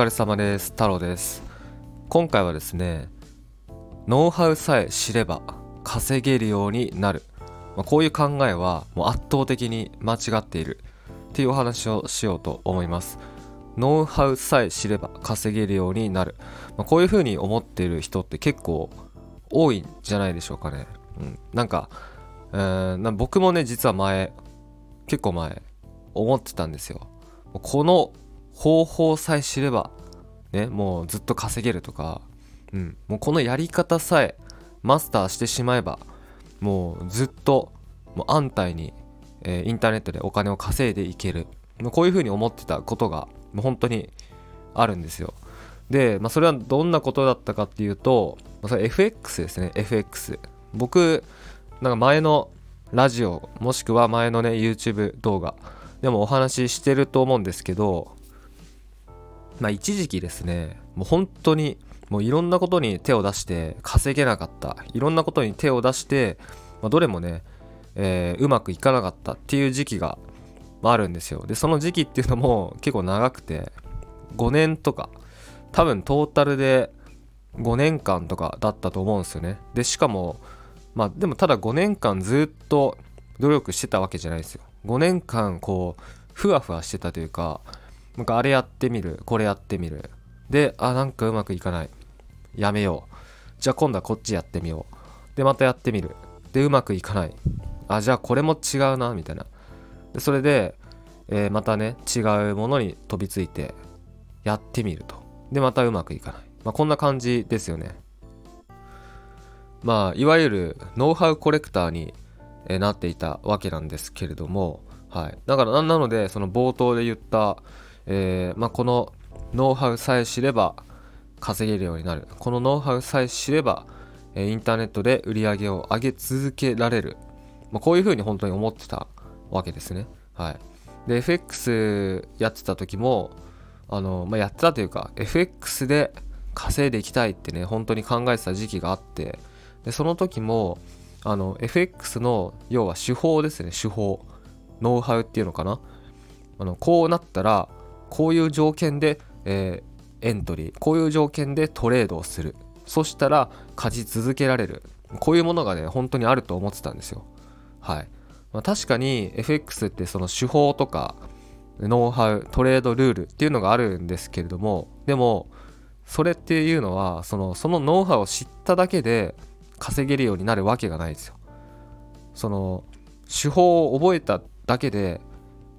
疲れ様です。太郎です。今回はですねノウハウさえ知れば稼げるようになる、まあ、こういう考えはもう圧倒的に間違っている。っていうお話をしようと思います。ノウハウさえ知れば稼げるようになる、まあ、こういうふうに思っている人って結構多いんじゃないでしょうかね、うん、なんか,、えー、な僕もね実は前結構前思ってたんですよ。この方法さえ知ればねもうずっと稼げるとか、うん、もうこのやり方さえマスターしてしまえばもうずっともう安泰に、えー、インターネットでお金を稼いでいける。こういうふうに思ってたことがもう本当にあるんですよ。で、まあ、それはどんなことだったかっていうと、まあ、それ FX ですね FX 僕なんか前のラジオもしくは前のね YouTube 動画でもお話ししてると思うんですけどまあ一時期ですねもう本当にもういろんなことに手を出して稼げなかった。いろんなことに手を出して、まあ、どれもね、えー、うまくいかなかったっていう時期があるんですよ。でその時期っていうのも結構長くて5年とか多分トータルで5年間とかだったと思うんですよね。でしかもまあでもただ5年間ずっと努力してたわけじゃないですよ。5年間こうふわふわしてたというかなんかあれやってみるこれやってみる。であなんかうまくいかない。やめよう。じゃあ今度はこっちやってみよう。でまたやってみる。でうまくいかない。あじゃあこれも違うなみたいな。でそれで、えー、またね違うものに飛びついてやってみると。でまたうまくいかない、まあ、こんな感じですよね。まあいわゆるノウハウコレクターになっていたわけなんですけれどもはい。だからなのでその冒頭で言ったえー、まあ、このノウハウさえ知れば稼げるようになる。このノウハウさえ知れば、えインターネットで売り上げを上げ続けられる、まあ、こういうふうに本当に思ってたわけですね。はい。で FX やってた時もあの、まあ、やってたというか FX で稼いでいきたいってね本当に考えてた時期があって。でその時もあの FX の要は手法ですね。手法。ノウハウっていうのかな。あのこうなったらこういう条件で、えー、エントリーこういう条件でトレードをする。そしたら勝ち続けられる。こういうものがね本当にあると思ってたんですよ。はい、まあ、確かに FX ってその手法とかノウハウトレードルールっていうのがあるんですけれどもでもそれっていうのはそのそのノウハウを知っただけで稼げるようになるわけがないですよ。その手法を覚えただけで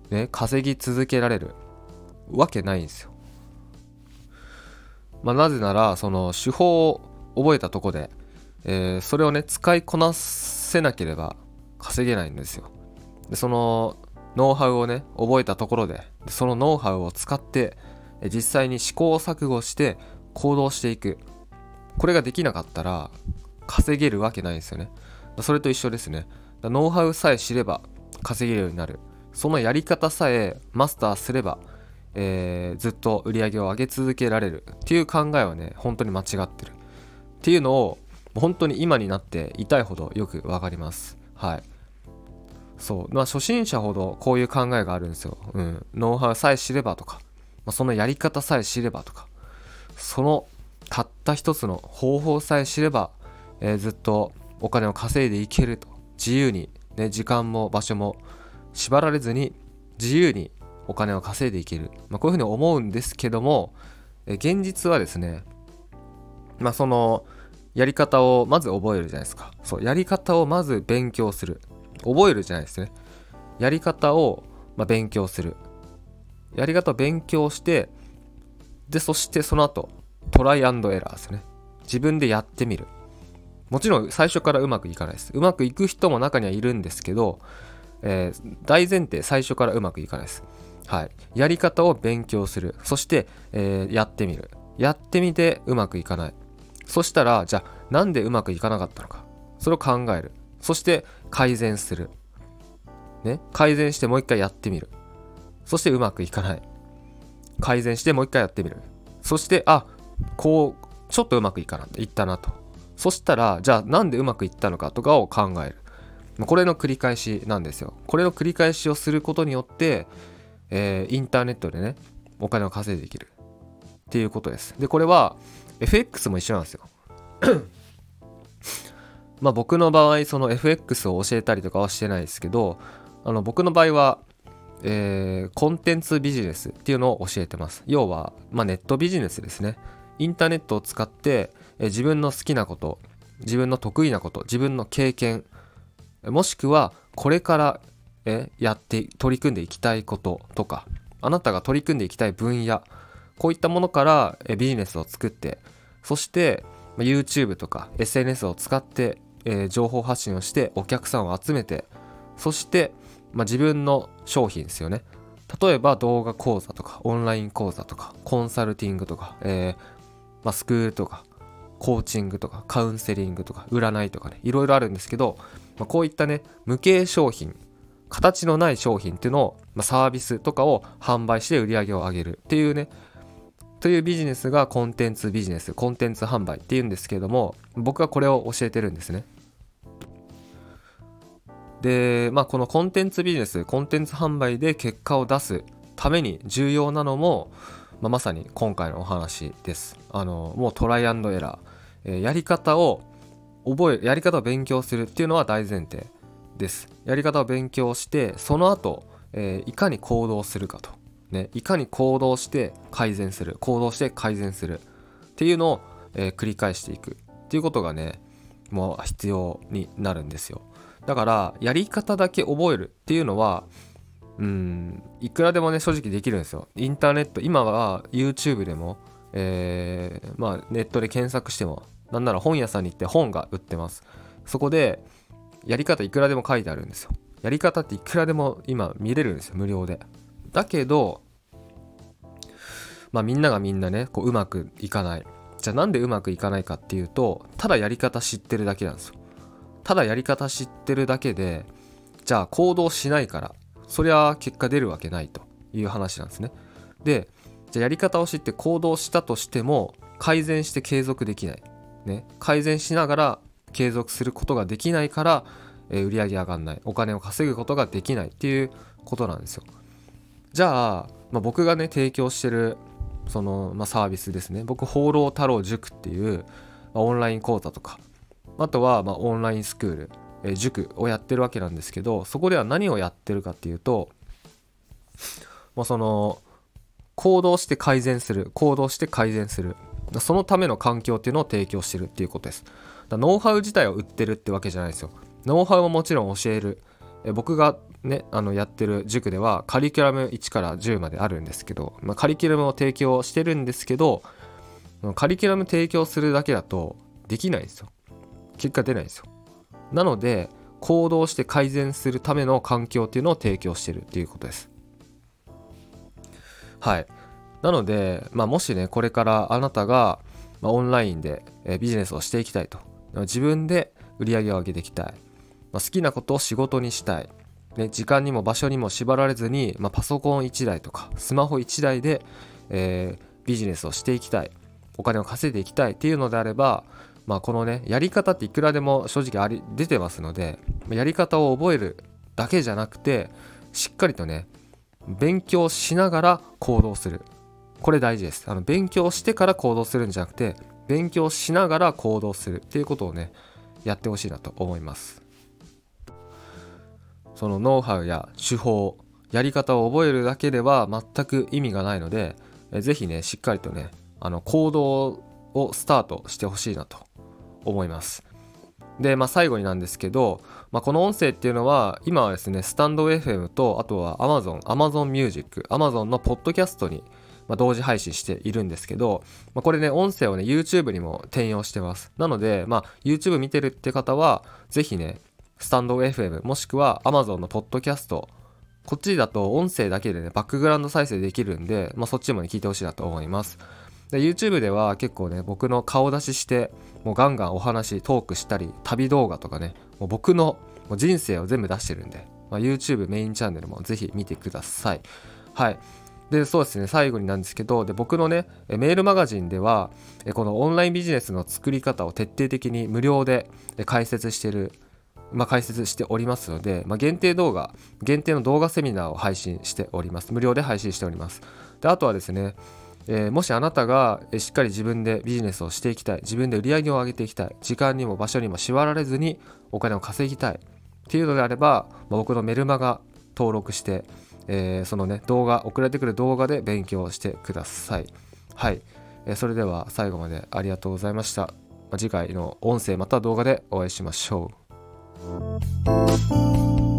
ね稼ぎ続けられる。わけないんですよ。まあ、なぜならその手法を覚えたとこで、えー、それをね使いこなせなければ稼げないんですよ。でそのノウハウをね覚えたところでそのノウハウを使って実際に試行錯誤して行動していくこれができなかったら稼げるわけないんですよねそれと一緒ですねノウハウさえ知れば稼げるようになるそのやり方さえマスターすればえー、ずっと売り上げを上げ続けられるっていう考えはね本当に間違ってる。っていうのを本当に今になって痛いほどよくわかります。はい。そう。まあ初心者ほどこういう考えがあるんですよ、うん、ノウハウさえ知ればとか、まあ、そのやり方さえ知ればとか。そのたった一つの方法さえ知れば、えー、ずっとお金を稼いでいけると。自由に、ね、時間も場所も縛られずに自由にお金を稼いでいける、まあ、こういうふうに思うんですけども、現実はですね、まあ、そのやり方をまず覚えるじゃないですか。そうやり方をまず勉強する。覚えるじゃないですね。やり方をま勉強する。やり方を勉強してでそしてその後トライアンドエラーですね。自分でやってみる。もちろん最初からうまくいかないです。うまくいく人も中にはいるんですけど、えー、大前提最初からうまくいかないです。はい、やり方を勉強する。そして、えー、やってみる。やってみてうまくいかない。そしたらじゃあなんでうまくいかなかったのか。それを考える。そして改善する。ね。改善してもう一回やってみる。そしてうまくいかない。改善してもう一回やってみる。そしてあこうちょっとうまくいかなっていったなと。そしたらじゃあなんでうまくいったのかとかを考える。これの繰り返しなんですよ。これの繰り返しをすることによってえー、インターネットでねお金を稼いでいけるっていうことです。でこれは FX も一緒なんですよ。まあ僕の場合その FX を教えたりとかはしてないですけどあの僕の場合はえー、コンテンツビジネスっていうのを教えてます。要は、まあ、ネットビジネスですね。インターネットを使って、えー、自分の好きなこと自分の得意なこと自分の経験もしくはこれからえやって取り組んでいきたいこととかあなたが取り組んでいきたい分野こういったものからえビジネスを作ってそして YouTube とか SNS を使って、え、情報発信をしてお客さんを集めてそして、まあ、自分の商品ですよね。例えば動画講座とかオンライン講座とかコンサルティングとか、えーま、スクールとかコーチングとかカウンセリングとか占いとかねいろいろあるんですけど、まあ、こういったね無形商品形のない商品っていうのを、まあ、サービスとかを販売して売り上げを上げるっていうねというビジネスがコンテンツビジネスコンテンツ販売っていうんですけれども僕はこれを教えてるんですね。でまあこのコンテンツビジネスコンテンツ販売で結果を出すために重要なのも、まあ、まさに今回のお話です。あのもうトライアンドエラー、えー、やり方を覚えやり方を勉強するっていうのは大前提。です。やり方を勉強してその後、えー、いかに行動するかと、ね、いかに行動して改善する。行動して改善する。っていうのを、えー、繰り返していく。っていうことがねもう必要になるんですよ。だからやり方だけ覚える。っていうのはうんいくらでもね正直できるんですよ。インターネット今は YouTube でも、えー、まあネットで検索してもなんなら本屋さんに行って本が売ってます。そこでやり方いくらでも書いてあるんですよ。やり方っていくらでも今見れるんですよ無料で。だけどまあみんながみんなねこううまくいかない。じゃあなんでうまくいかないかっていうとただやり方知ってるだけなんですよ。ただやり方知ってるだけでじゃあ行動しないからそりゃ結果出るわけないという話なんですね。でじゃあやり方を知って行動したとしても改善して継続できない、ね、改善しながら継続することができないから、えー、売り上げ上がんない。お金を稼ぐことができないっていうことなんですよ。じゃあ、まあ、僕がね提供してるその、まあ、サービスですね。僕放浪太郎塾っていう、まあ、オンライン講座とかあとはまオンラインスクール、えー、塾をやってるわけなんですけどそこでは何をやってるかっていうともうその行動して改善する行動して改善するそのための環境っていうのを提供してるっていうことです。だノウハウ自体を売ってるってわけじゃないですよ。ノウハウももちろん教える。え僕がねあのやってる塾ではカリキュラム1から10まであるんですけど、まあ、カリキュラムを提供してるんですけどカリキュラム提供するだけだとできないんですよ。結果出ないんですよ。なので行動して改善するための環境っていうのを提供してるっていうことです。はい。なので、まあ、もしねこれからあなたが、まあ、オンラインで、えビジネスをしていきたいと。自分で売り上げを上げていきたい、まあ、好きなことを仕事にしたい、ね、時間にも場所にも縛られずに、まあ、パソコン1台とかスマホ1台で、えー、ビジネスをしていきたい。お金を稼いでいきたい。っていうのであればまあこのねやり方っていくらでも正直あり出てますのでやり方を覚えるだけじゃなくてしっかりとね勉強しながら行動する。これ大事です。あの勉強してから行動するんじゃなくて勉強しながら行動する。っていうことをねやってほしいなと思います。そのノウハウや手法やり方を覚えるだけでは全く意味がないので是非ねしっかりとねあの行動をスタートしてほしいなと思います。で、まあ、最後になんですけど、まあ、この音声っていうのは今はですねスタンド FM とあとは Amazon Amazon Music Amazon のポッドキャストにま同時配信しているんですけど、まあ、これね音声をね YouTube にも転用してます。なので、まあ、YouTube 見てるって方は是非ねスタンド FM もしくは Amazon のポッドキャストこっちだと音声だけでねバックグラウンド再生できるんで、まあ、そっちもね聞いてほしいなと思います。で YouTube では結構ね僕の顔出ししてもうガンガンお話トークしたり旅動画とかねもう僕のもう人生を全部出してるんで、まあ、YouTube メインチャンネルもぜひ見てください。はい。でそうですね。最後になんですけどで僕のねメールマガジンではこのオンラインビジネスの作り方を徹底的に無料で解説してるまあ、解説しておりますので、まあ、限定動画限定の動画セミナーを配信しております。無料で配信しております。であとはですねえー、もしあなたがしっかり自分でビジネスをしていきたい自分で売り上げを上げていきたい時間にも場所にも縛られずにお金を稼ぎたいっていうのであれば、まあ、僕のメルマガ登録して、えー、そのね動画送られてくる動画で勉強してください。はい、えー、それでは最後までありがとうございました、次回の音声また動画でお会いしましょう。